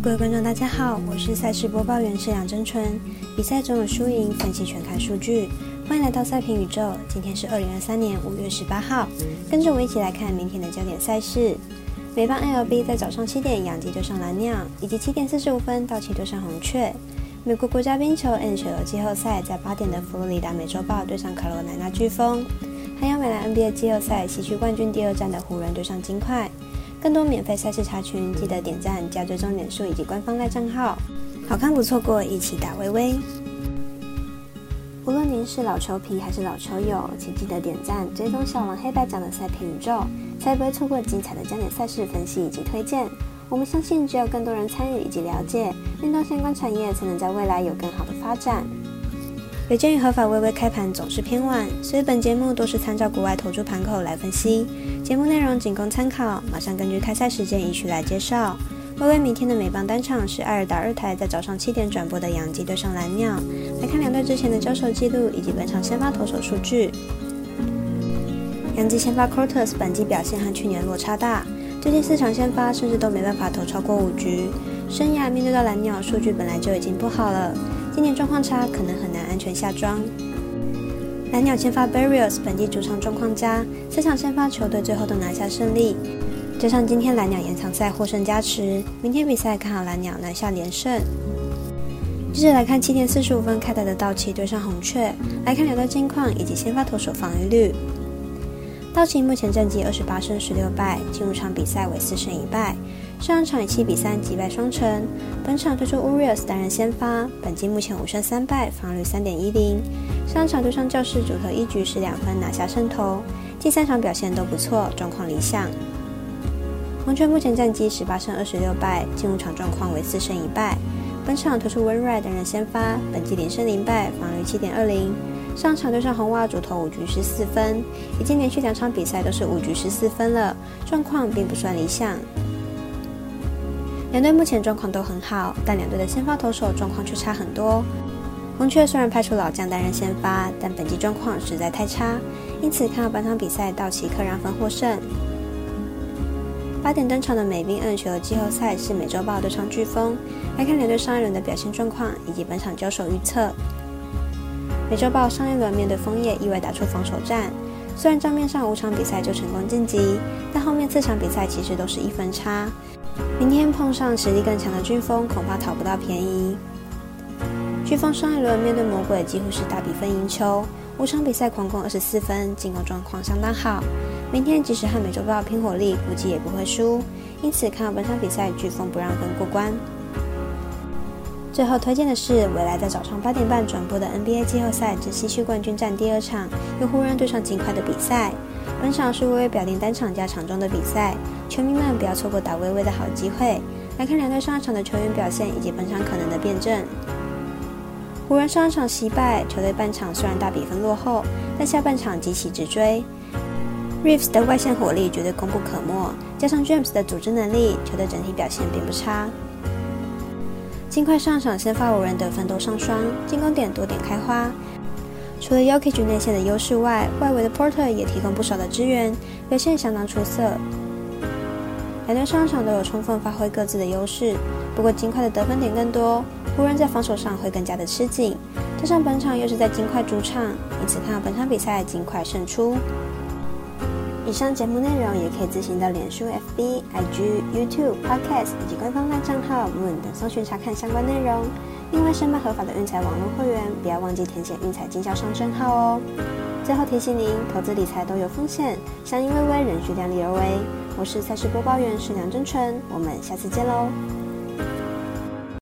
各位观众，大家好，我是赛事播报员是杨真纯。比赛中有输赢，分析全看数据。欢迎来到赛评宇宙。今天是二零二三年五月十八号，跟着我一起来看明天的焦点赛事。美邦 LB 在早上七点，洋基对上蓝鸟，以及七点四十五分，道奇对上红雀。美国国家冰球 NHL 季后赛在八点的佛罗里达美洲豹对上卡罗来纳飓风，还有美兰 NBA 季后赛西区冠军第二战的湖人对上金块。更多免费赛事查询，记得点赞加追踪点数以及官方赖账号。好看不错过，一起打微微。无论您是老球皮还是老球友，请记得点赞追踪小王黑白奖的赛评宇宙，才不会错过精彩的焦点赛事分析以及推荐。我们相信，只有更多人参与以及了解运动相关产业，才能在未来有更好的发展。有鉴于合法微微开盘总是偏晚，所以本节目都是参照国外投注盘口来分析。节目内容仅供参考，马上根据开赛时间依序来介绍。微微明天的美邦单场是艾尔达二台在早上七点转播的洋基对上蓝鸟。来看两队之前的交手记录以及本场先发投手数据。洋基先发 Cortes 本季表现和去年落差大，最近四场先发甚至都没办法投超过五局。生涯面对到蓝鸟，数据本来就已经不好了。今年状况差，可能很难安全下庄。蓝鸟先发 Barrios 本地主场状况佳，三场先发球队最后都拿下胜利，加上今天蓝鸟延长赛获胜加持，明天比赛看好蓝鸟拿下连胜。接着来看七点四十五分开打的道奇对上红雀，来看两队近况以及先发投手防御率。道奇目前战绩二十八胜十六败，进入场比赛为四胜一败。上场以七比三击败双城，本场推出 Urias 担任先发，本季目前五胜三败，防率三点一零。上场对上教室主投一局是两分拿下胜投，近三场表现都不错，状况理想。红雀目前战绩十八胜二十六败，进入场状况为四胜一败，本场推出 w i n r i 担任先发，本季连胜零败，防御七点二零。上场对上红袜主投五局十四分，已经连续两场比赛都是五局十四分了，状况并不算理想。两队目前状况都很好，但两队的先发投手状况却差很多。红雀虽然派出老将担任先发，但本季状况实在太差，因此看好本场比赛道奇客让分获胜。八点登场的美兵 N 球季后赛是美洲豹对上飓风，来看两队上一轮的表现状况以及本场交手预测。美洲豹上一轮面对枫叶意外打出防守战，虽然账面上五场比赛就成功晋级，但后面四场比赛其实都是一分差。明天碰上实力更强的飓风，恐怕讨不到便宜。飓风上一轮面对魔鬼几乎是大比分赢球，五场比赛狂攻二十四分，进攻状况相当好。明天即使和美洲豹拼火力，估计也不会输。因此看好本场比赛飓风不让分过关。最后推荐的是未来在早上八点半转播的 NBA 季后赛之西区冠军战第二场，由湖人对上金块的比赛。本场是微微表定单场加场中的比赛，球迷们不要错过打微微的好机会。来看两队上一场的球员表现以及本场可能的辩证。湖人上一场惜败，球队半场虽然大比分落后，但下半场急起直追。Reeves 的外线火力绝对功不可没，加上 James 的组织能力，球队整体表现并不差。尽快上场先发五人得分都上双，进攻点多点开花。除了 Yokichi 内线的优势外，外围的 Porter 也提供不少的支援，表现相当出色。两队上场都有充分发挥各自的优势，不过金块的得分点更多，湖人在防守上会更加的吃紧。加上本场又是在金块主场，因此看好本场比赛金块胜出。以上节目内容也可以自行到脸书、FB、IG、YouTube、Podcast 以及官方赖账号 Moon 等搜寻查看相关内容。另外，申办合法的运彩网络会员，不要忘记填写运彩经销商证号哦。最后提醒您，投资理财都有风险，相依微微，仍需量力而为。我是赛事播报员，是梁真纯，我们下次见喽。